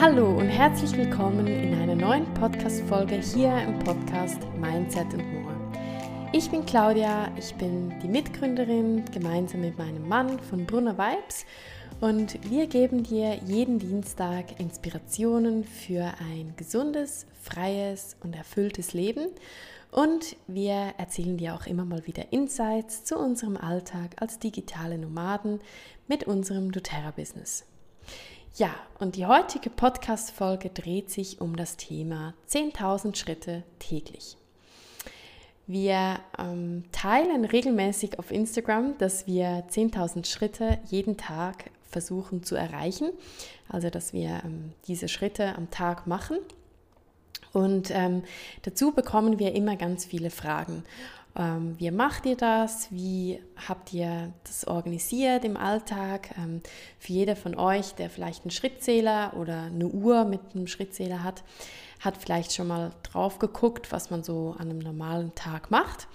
Hallo und herzlich willkommen in einer neuen Podcast-Folge hier im Podcast Mindset and More. Ich bin Claudia, ich bin die Mitgründerin gemeinsam mit meinem Mann von Brunner Vibes und wir geben dir jeden Dienstag Inspirationen für ein gesundes, freies und erfülltes Leben und wir erzählen dir auch immer mal wieder Insights zu unserem Alltag als digitale Nomaden mit unserem doTERRA-Business. Ja, und die heutige Podcast-Folge dreht sich um das Thema 10.000 Schritte täglich. Wir ähm, teilen regelmäßig auf Instagram, dass wir 10.000 Schritte jeden Tag versuchen zu erreichen. Also, dass wir ähm, diese Schritte am Tag machen. Und ähm, dazu bekommen wir immer ganz viele Fragen. Ähm, wie macht ihr das? Wie habt ihr das organisiert im Alltag? Ähm, für jeder von euch, der vielleicht einen Schrittzähler oder eine Uhr mit einem Schrittzähler hat, hat vielleicht schon mal drauf geguckt, was man so an einem normalen Tag macht.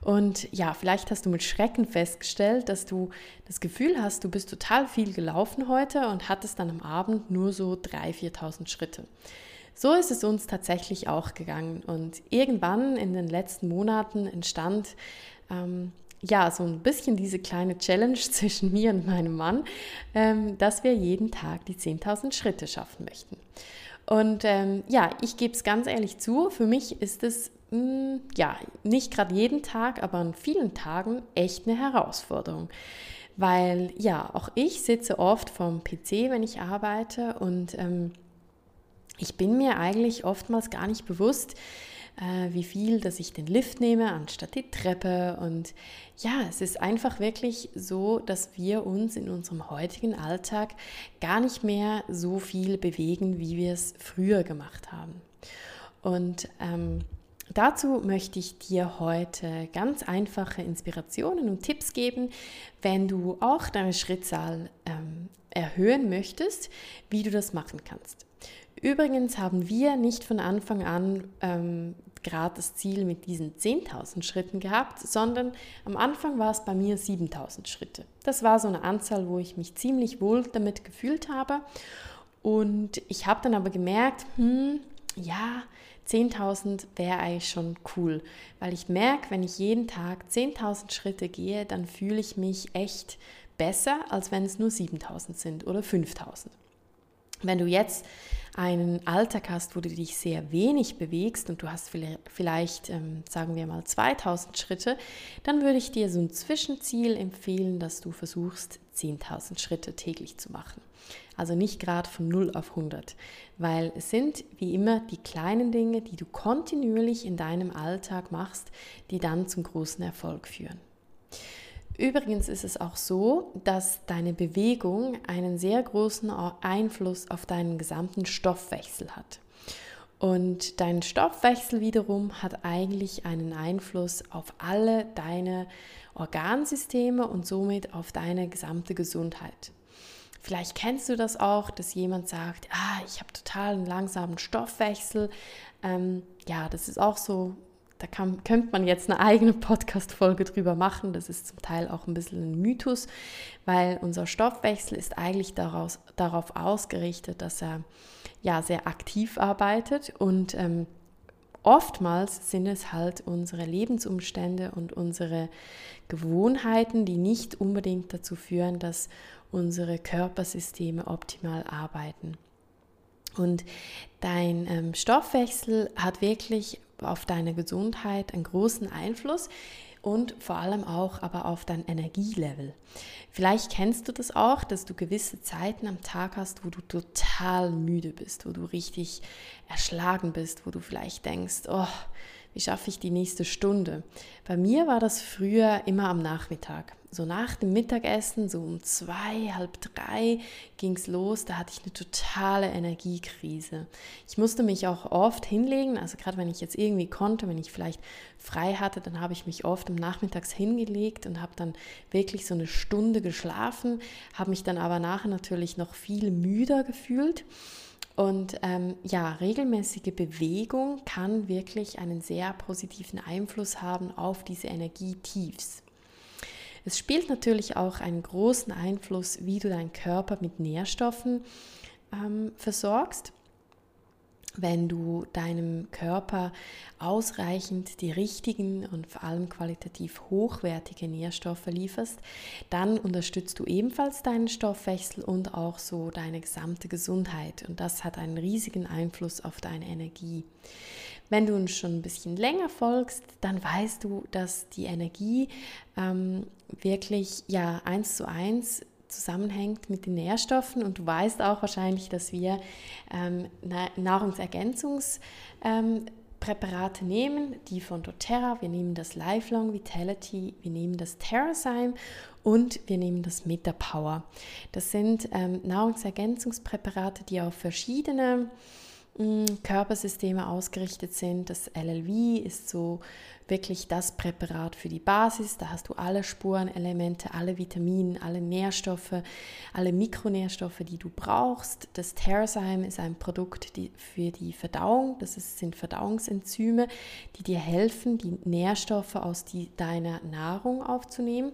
Und ja, vielleicht hast du mit Schrecken festgestellt, dass du das Gefühl hast, du bist total viel gelaufen heute und hattest dann am Abend nur so 3.000, 4.000 Schritte. So ist es uns tatsächlich auch gegangen. Und irgendwann in den letzten Monaten entstand ähm, ja so ein bisschen diese kleine Challenge zwischen mir und meinem Mann, ähm, dass wir jeden Tag die 10.000 Schritte schaffen möchten. Und ähm, ja, ich gebe es ganz ehrlich zu, für mich ist es mh, hm, ja nicht gerade jeden Tag, aber an vielen Tagen echt eine Herausforderung. Weil ja, auch ich sitze oft vorm PC, wenn ich arbeite und ähm, ich bin mir eigentlich oftmals gar nicht bewusst, äh, wie viel, dass ich den Lift nehme anstatt die Treppe. Und ja, es ist einfach wirklich so, dass wir uns in unserem heutigen Alltag gar nicht mehr so viel bewegen, wie wir es früher gemacht haben. Und ähm, Dazu möchte ich dir heute ganz einfache Inspirationen und Tipps geben, wenn du auch deine Schrittzahl ähm, erhöhen möchtest, wie du das machen kannst. Übrigens haben wir nicht von Anfang an ähm, gerade das Ziel mit diesen 10.000 Schritten gehabt, sondern am Anfang war es bei mir 7.000 Schritte. Das war so eine Anzahl, wo ich mich ziemlich wohl damit gefühlt habe. Und ich habe dann aber gemerkt, hm, ja, 10.000 wäre eigentlich schon cool, weil ich merke, wenn ich jeden Tag 10.000 Schritte gehe, dann fühle ich mich echt besser, als wenn es nur 7.000 sind oder 5.000. Wenn du jetzt einen Alltag hast, wo du dich sehr wenig bewegst und du hast vielleicht, ähm, sagen wir mal, 2000 Schritte, dann würde ich dir so ein Zwischenziel empfehlen, dass du versuchst, 10.000 Schritte täglich zu machen. Also nicht gerade von 0 auf 100, weil es sind wie immer die kleinen Dinge, die du kontinuierlich in deinem Alltag machst, die dann zum großen Erfolg führen. Übrigens ist es auch so, dass deine Bewegung einen sehr großen Einfluss auf deinen gesamten Stoffwechsel hat. Und dein Stoffwechsel wiederum hat eigentlich einen Einfluss auf alle deine Organsysteme und somit auf deine gesamte Gesundheit. Vielleicht kennst du das auch, dass jemand sagt, ah, ich habe total einen langsamen Stoffwechsel. Ähm, ja, das ist auch so da kann, könnte man jetzt eine eigene Podcast-Folge drüber machen. Das ist zum Teil auch ein bisschen ein Mythos, weil unser Stoffwechsel ist eigentlich daraus, darauf ausgerichtet, dass er ja sehr aktiv arbeitet und ähm, oftmals sind es halt unsere Lebensumstände und unsere Gewohnheiten, die nicht unbedingt dazu führen, dass unsere Körpersysteme optimal arbeiten. Und dein ähm, Stoffwechsel hat wirklich auf deine Gesundheit einen großen Einfluss und vor allem auch aber auf dein Energielevel. Vielleicht kennst du das auch, dass du gewisse Zeiten am Tag hast, wo du total müde bist, wo du richtig erschlagen bist, wo du vielleicht denkst, oh, wie schaffe ich die nächste Stunde? Bei mir war das früher immer am Nachmittag. So nach dem Mittagessen, so um zwei, halb drei ging es los. Da hatte ich eine totale Energiekrise. Ich musste mich auch oft hinlegen, also gerade wenn ich jetzt irgendwie konnte, wenn ich vielleicht frei hatte, dann habe ich mich oft am Nachmittags hingelegt und habe dann wirklich so eine Stunde geschlafen, habe mich dann aber nachher natürlich noch viel müder gefühlt. Und ähm, ja, regelmäßige Bewegung kann wirklich einen sehr positiven Einfluss haben auf diese Energietiefs. Es spielt natürlich auch einen großen Einfluss, wie du deinen Körper mit Nährstoffen ähm, versorgst wenn du deinem Körper ausreichend die richtigen und vor allem qualitativ hochwertige Nährstoffe lieferst, dann unterstützt du ebenfalls deinen Stoffwechsel und auch so deine gesamte Gesundheit. Und das hat einen riesigen Einfluss auf deine Energie. Wenn du uns schon ein bisschen länger folgst, dann weißt du, dass die Energie ähm, wirklich ja eins zu eins zusammenhängt mit den Nährstoffen und du weißt auch wahrscheinlich, dass wir ähm, Nahrungsergänzungspräparate ähm, nehmen, die von doTERRA, wir nehmen das Lifelong Vitality, wir nehmen das TerraSyme und wir nehmen das MetaPower. Das sind ähm, Nahrungsergänzungspräparate, die auf verschiedene mm, Körpersysteme ausgerichtet sind. Das LLV ist so wirklich das Präparat für die Basis. Da hast du alle Spurenelemente, alle Vitamine, alle Nährstoffe, alle Mikronährstoffe, die du brauchst. Das Terrazyme ist ein Produkt die, für die Verdauung. Das ist, sind Verdauungsenzyme, die dir helfen, die Nährstoffe aus die, deiner Nahrung aufzunehmen.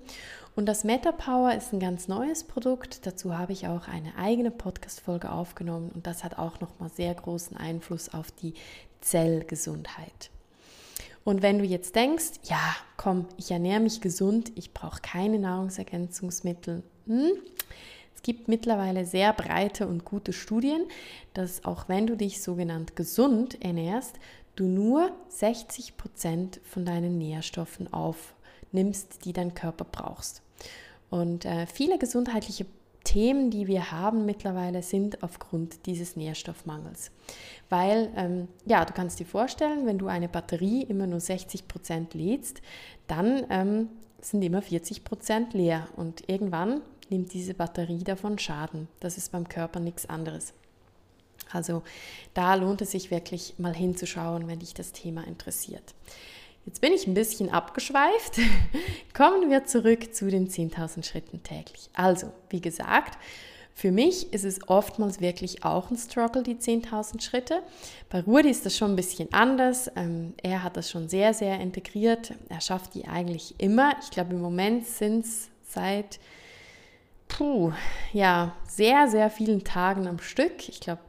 Und das MetaPower ist ein ganz neues Produkt. Dazu habe ich auch eine eigene Podcast-Folge aufgenommen und das hat auch nochmal sehr großen Einfluss auf die Zellgesundheit. Und wenn du jetzt denkst, ja, komm, ich ernähre mich gesund, ich brauche keine Nahrungsergänzungsmittel. Hm? Es gibt mittlerweile sehr breite und gute Studien, dass auch wenn du dich sogenannt gesund ernährst, du nur 60 Prozent von deinen Nährstoffen aufnimmst, die dein Körper brauchst. Und äh, viele gesundheitliche Themen, die wir haben mittlerweile, sind aufgrund dieses Nährstoffmangels. Weil, ähm, ja, du kannst dir vorstellen, wenn du eine Batterie immer nur 60 Prozent lädst, dann ähm, sind immer 40 Prozent leer und irgendwann nimmt diese Batterie davon Schaden. Das ist beim Körper nichts anderes. Also da lohnt es sich wirklich mal hinzuschauen, wenn dich das Thema interessiert. Jetzt bin ich ein bisschen abgeschweift. Kommen wir zurück zu den 10.000 Schritten täglich. Also, wie gesagt, für mich ist es oftmals wirklich auch ein Struggle, die 10.000 Schritte. Bei Rudi ist das schon ein bisschen anders. Ähm, er hat das schon sehr, sehr integriert. Er schafft die eigentlich immer. Ich glaube, im Moment sind es seit puh, ja, sehr, sehr vielen Tagen am Stück. Ich glaube,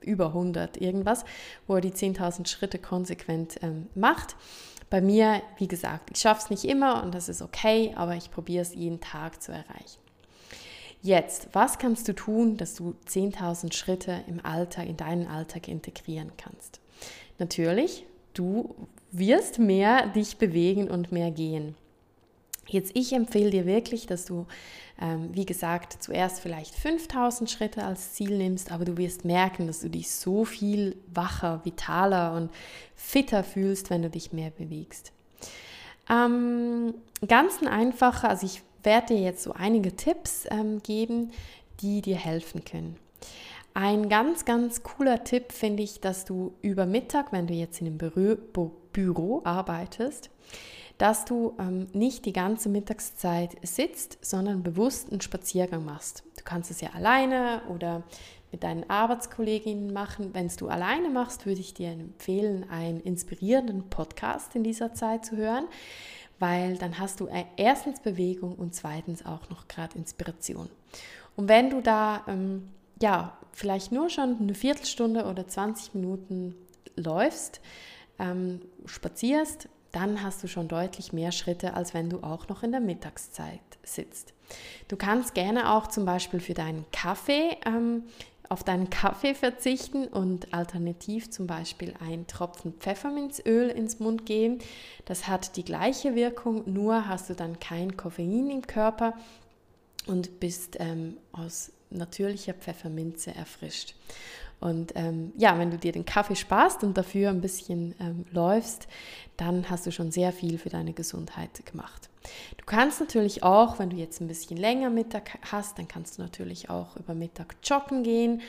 über 100 irgendwas, wo er die 10.000 Schritte konsequent ähm, macht. Bei mir, wie gesagt, ich schaffe es nicht immer und das ist okay, aber ich probiere es jeden Tag zu erreichen. Jetzt, was kannst du tun, dass du 10.000 Schritte im Alltag, in deinen Alltag integrieren kannst? Natürlich, du wirst mehr dich bewegen und mehr gehen. Jetzt, ich empfehle dir wirklich, dass du wie gesagt, zuerst vielleicht 5000 Schritte als Ziel nimmst, aber du wirst merken, dass du dich so viel wacher, vitaler und fitter fühlst, wenn du dich mehr bewegst. Ähm, ganz ein also ich werde dir jetzt so einige Tipps ähm, geben, die dir helfen können. Ein ganz, ganz cooler Tipp finde ich, dass du über Mittag, wenn du jetzt in einem Büro, Büro arbeitest, dass du ähm, nicht die ganze Mittagszeit sitzt, sondern bewusst einen Spaziergang machst. Du kannst es ja alleine oder mit deinen Arbeitskolleginnen machen. Wenn es du alleine machst, würde ich dir empfehlen, einen inspirierenden Podcast in dieser Zeit zu hören, weil dann hast du äh, erstens Bewegung und zweitens auch noch gerade Inspiration. Und wenn du da ähm, ja vielleicht nur schon eine Viertelstunde oder 20 Minuten läufst, ähm, spazierst, dann hast du schon deutlich mehr Schritte, als wenn du auch noch in der Mittagszeit sitzt. Du kannst gerne auch zum Beispiel für deinen Kaffee ähm, auf deinen Kaffee verzichten und alternativ zum Beispiel ein Tropfen Pfefferminzöl ins Mund geben. Das hat die gleiche Wirkung, nur hast du dann kein Koffein im Körper und bist ähm, aus natürlicher Pfefferminze erfrischt. Und ähm, ja, wenn du dir den Kaffee sparst und dafür ein bisschen ähm, läufst, dann hast du schon sehr viel für deine Gesundheit gemacht. Du kannst natürlich auch, wenn du jetzt ein bisschen länger Mittag hast, dann kannst du natürlich auch über Mittag joggen gehen.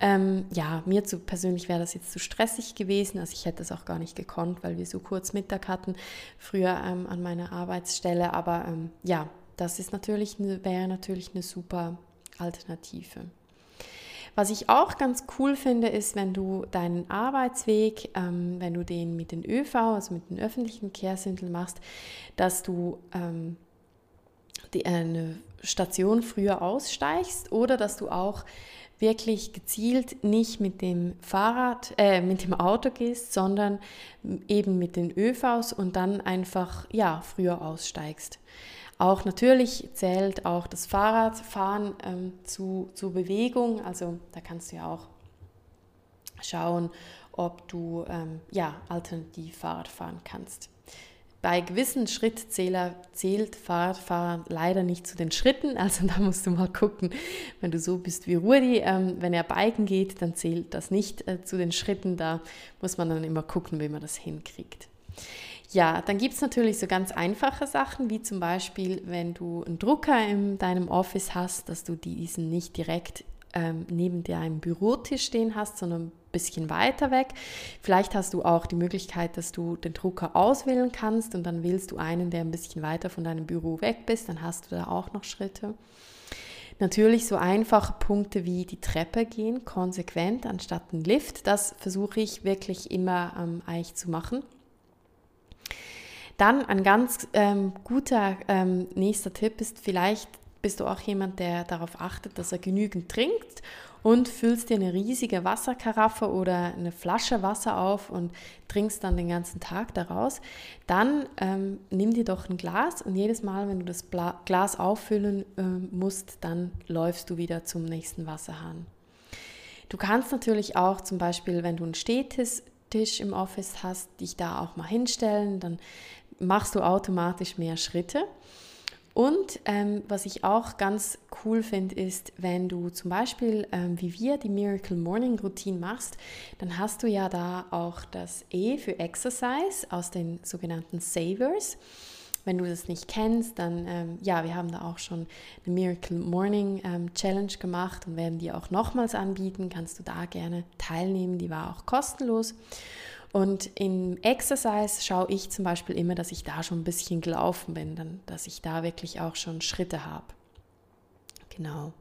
Ähm, ja, mir zu, persönlich wäre das jetzt zu stressig gewesen, also ich hätte es auch gar nicht gekonnt, weil wir so kurz Mittag hatten früher ähm, an meiner Arbeitsstelle. Aber ähm, ja, das ist natürlich wäre natürlich eine super Alternative. Was ich auch ganz cool finde, ist, wenn du deinen Arbeitsweg, ähm, wenn du den mit den ÖV, also mit den öffentlichen Verkehrsmitteln machst, dass du ähm, die, eine Station früher aussteigst oder dass du auch wirklich gezielt nicht mit dem Fahrrad, äh, mit dem Auto gehst, sondern eben mit den ÖVs und dann einfach ja früher aussteigst. Auch natürlich zählt auch das Fahrradfahren ähm, zu, zu Bewegung, also da kannst du ja auch schauen, ob du ähm, ja alternativ Fahrrad fahren kannst. Bei gewissen Schrittzähler zählt Fahrradfahren leider nicht zu den Schritten, also da musst du mal gucken, wenn du so bist wie Rudi, ähm, wenn er biken geht, dann zählt das nicht äh, zu den Schritten, da muss man dann immer gucken, wie man das hinkriegt. Ja, dann gibt es natürlich so ganz einfache Sachen, wie zum Beispiel, wenn du einen Drucker in deinem Office hast, dass du diesen nicht direkt ähm, neben deinem Bürotisch stehen hast, sondern bisschen weiter weg. Vielleicht hast du auch die Möglichkeit, dass du den Drucker auswählen kannst und dann wählst du einen, der ein bisschen weiter von deinem Büro weg bist, dann hast du da auch noch Schritte. Natürlich so einfache Punkte wie die Treppe gehen, konsequent anstatt ein Lift, das versuche ich wirklich immer ähm, eigentlich zu machen. Dann ein ganz ähm, guter ähm, nächster Tipp ist vielleicht bist du auch jemand, der darauf achtet, dass er genügend trinkt und füllst dir eine riesige Wasserkaraffe oder eine Flasche Wasser auf und trinkst dann den ganzen Tag daraus, dann ähm, nimm dir doch ein Glas und jedes Mal, wenn du das Bla Glas auffüllen äh, musst, dann läufst du wieder zum nächsten Wasserhahn. Du kannst natürlich auch zum Beispiel, wenn du einen Stehtisch im Office hast, dich da auch mal hinstellen, dann machst du automatisch mehr Schritte. Und ähm, was ich auch ganz cool finde, ist, wenn du zum Beispiel ähm, wie wir die Miracle Morning Routine machst, dann hast du ja da auch das E für Exercise aus den sogenannten Savers. Wenn du das nicht kennst, dann ähm, ja, wir haben da auch schon eine Miracle Morning ähm, Challenge gemacht und werden die auch nochmals anbieten. Kannst du da gerne teilnehmen, die war auch kostenlos. Und im Exercise schaue ich zum Beispiel immer, dass ich da schon ein bisschen gelaufen bin, dann, dass ich da wirklich auch schon Schritte habe. Genau.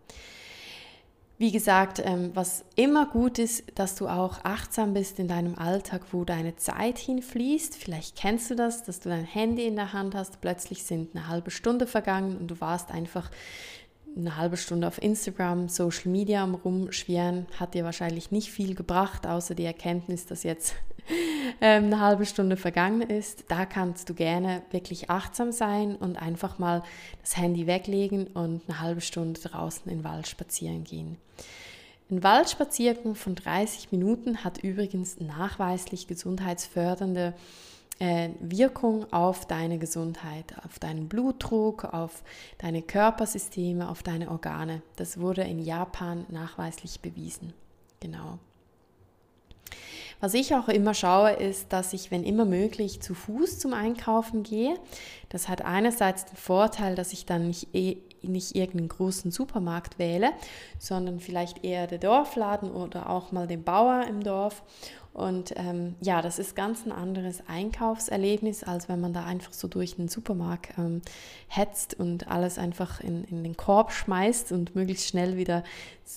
Wie gesagt, ähm, was immer gut ist, dass du auch achtsam bist in deinem Alltag, wo deine Zeit hinfließt. Vielleicht kennst du das, dass du dein Handy in der Hand hast, plötzlich sind eine halbe Stunde vergangen und du warst einfach eine halbe Stunde auf Instagram, Social Media am Rumschwirren, hat dir wahrscheinlich nicht viel gebracht, außer die Erkenntnis, dass jetzt eine halbe Stunde vergangen ist. Da kannst du gerne wirklich achtsam sein und einfach mal das Handy weglegen und eine halbe Stunde draußen in den Wald spazieren gehen. Ein Waldspaziergang von 30 Minuten hat übrigens nachweislich gesundheitsfördernde äh, Wirkung auf deine Gesundheit, auf deinen Blutdruck, auf deine Körpersysteme, auf deine Organe. Das wurde in Japan nachweislich bewiesen. Genau. Was ich auch immer schaue, ist, dass ich, wenn immer möglich, zu Fuß zum Einkaufen gehe. Das hat einerseits den Vorteil, dass ich dann nicht, eh, nicht irgendeinen großen Supermarkt wähle, sondern vielleicht eher der Dorfladen oder auch mal den Bauer im Dorf und ähm, ja, das ist ganz ein anderes Einkaufserlebnis, als wenn man da einfach so durch den Supermarkt ähm, hetzt und alles einfach in, in den Korb schmeißt und möglichst schnell wieder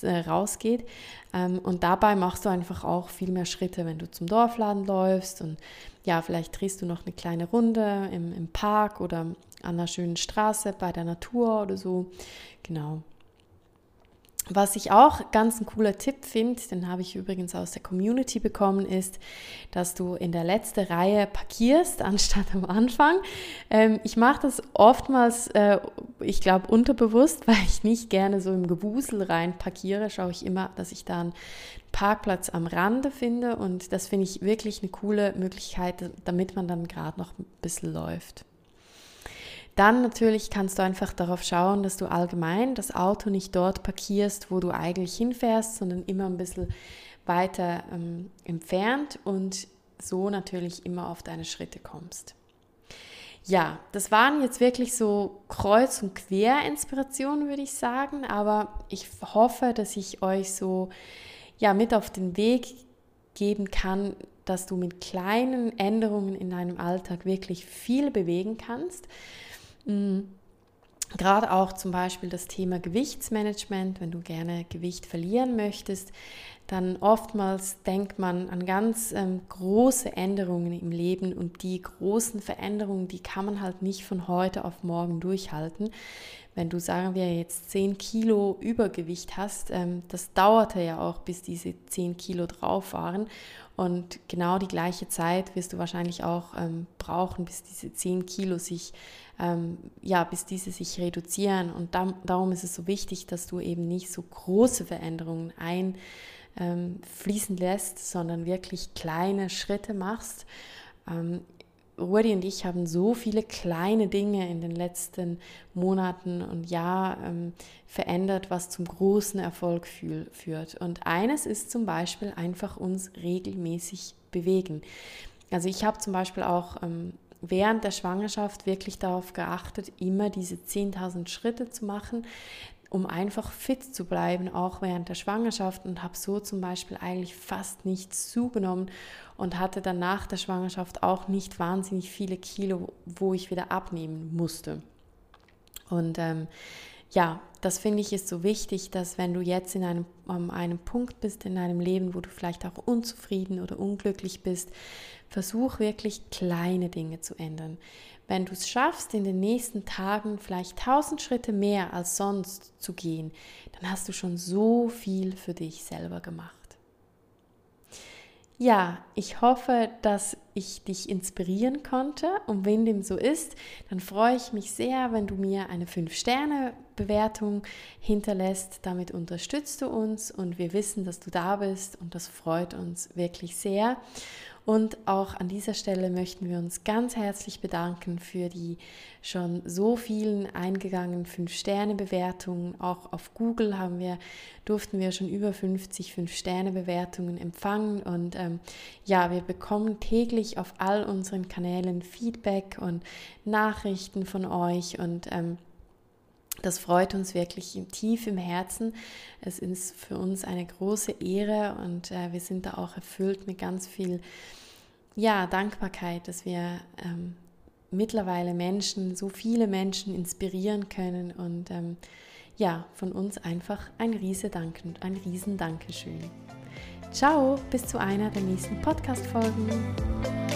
äh, rausgeht. Ähm, und dabei machst du einfach auch viel mehr Schritte, wenn du zum Dorfladen läufst und ja, vielleicht drehst du noch eine kleine Runde im, im Park oder an einer schönen Straße bei der Natur oder so. Genau. Was ich auch ganz ein cooler Tipp finde, den habe ich übrigens aus der Community bekommen, ist, dass du in der letzten Reihe parkierst, anstatt am Anfang. Ähm, ich mache das oftmals, äh, ich glaube, unterbewusst, weil ich nicht gerne so im Gewusel rein parkiere, schaue ich immer, dass ich da einen Parkplatz am Rande finde und das finde ich wirklich eine coole Möglichkeit, damit man dann gerade noch ein bisschen läuft. Dann natürlich kannst du einfach darauf schauen, dass du allgemein das Auto nicht dort parkierst, wo du eigentlich hinfährst, sondern immer ein bisschen weiter ähm, entfernt und so natürlich immer auf deine Schritte kommst. Ja, das waren jetzt wirklich so Kreuz- und Quer-Inspirationen, würde ich sagen, aber ich hoffe, dass ich euch so ja, mit auf den Weg geben kann, dass du mit kleinen Änderungen in deinem Alltag wirklich viel bewegen kannst Mhm. Gerade auch zum Beispiel das Thema Gewichtsmanagement, wenn du gerne Gewicht verlieren möchtest, dann oftmals denkt man an ganz ähm, große Änderungen im Leben und die großen Veränderungen, die kann man halt nicht von heute auf morgen durchhalten. Wenn du, sagen wir, jetzt 10 Kilo Übergewicht hast, ähm, das dauerte ja auch, bis diese 10 Kilo drauf waren. Und genau die gleiche Zeit wirst du wahrscheinlich auch ähm, brauchen, bis diese 10 Kilo sich, ähm, ja, bis diese sich reduzieren. Und da, darum ist es so wichtig, dass du eben nicht so große Veränderungen einfließen ähm, lässt, sondern wirklich kleine Schritte machst. Rudi und ich haben so viele kleine Dinge in den letzten Monaten und Jahren ähm, verändert, was zum großen Erfolg fühl, führt. Und eines ist zum Beispiel einfach uns regelmäßig bewegen. Also ich habe zum Beispiel auch ähm, während der Schwangerschaft wirklich darauf geachtet, immer diese 10.000 Schritte zu machen, um einfach fit zu bleiben, auch während der Schwangerschaft und habe so zum Beispiel eigentlich fast nichts zugenommen und hatte dann nach der Schwangerschaft auch nicht wahnsinnig viele Kilo, wo ich wieder abnehmen musste. Und ähm, ja, das finde ich ist so wichtig, dass wenn du jetzt in einem, um einem Punkt bist in deinem Leben, wo du vielleicht auch unzufrieden oder unglücklich bist, versuch wirklich kleine Dinge zu ändern. Wenn du es schaffst, in den nächsten Tagen vielleicht tausend Schritte mehr als sonst zu gehen, dann hast du schon so viel für dich selber gemacht. Ja, ich hoffe, dass ich dich inspirieren konnte. Und wenn dem so ist, dann freue ich mich sehr, wenn du mir eine 5-Sterne-Bewertung hinterlässt. Damit unterstützt du uns und wir wissen, dass du da bist und das freut uns wirklich sehr. Und auch an dieser Stelle möchten wir uns ganz herzlich bedanken für die schon so vielen eingegangenen 5-Sterne-Bewertungen. Auch auf Google haben wir, durften wir schon über 50 5-Sterne-Bewertungen empfangen. Und ähm, ja, wir bekommen täglich auf all unseren Kanälen Feedback und Nachrichten von euch. Und ähm, das freut uns wirklich tief im Herzen. Es ist für uns eine große Ehre und äh, wir sind da auch erfüllt mit ganz viel ja, Dankbarkeit, dass wir ähm, mittlerweile Menschen, so viele Menschen inspirieren können und ähm, ja, von uns einfach ein riese Dank und ein riesen. Ciao, bis zu einer der nächsten Podcast-Folgen.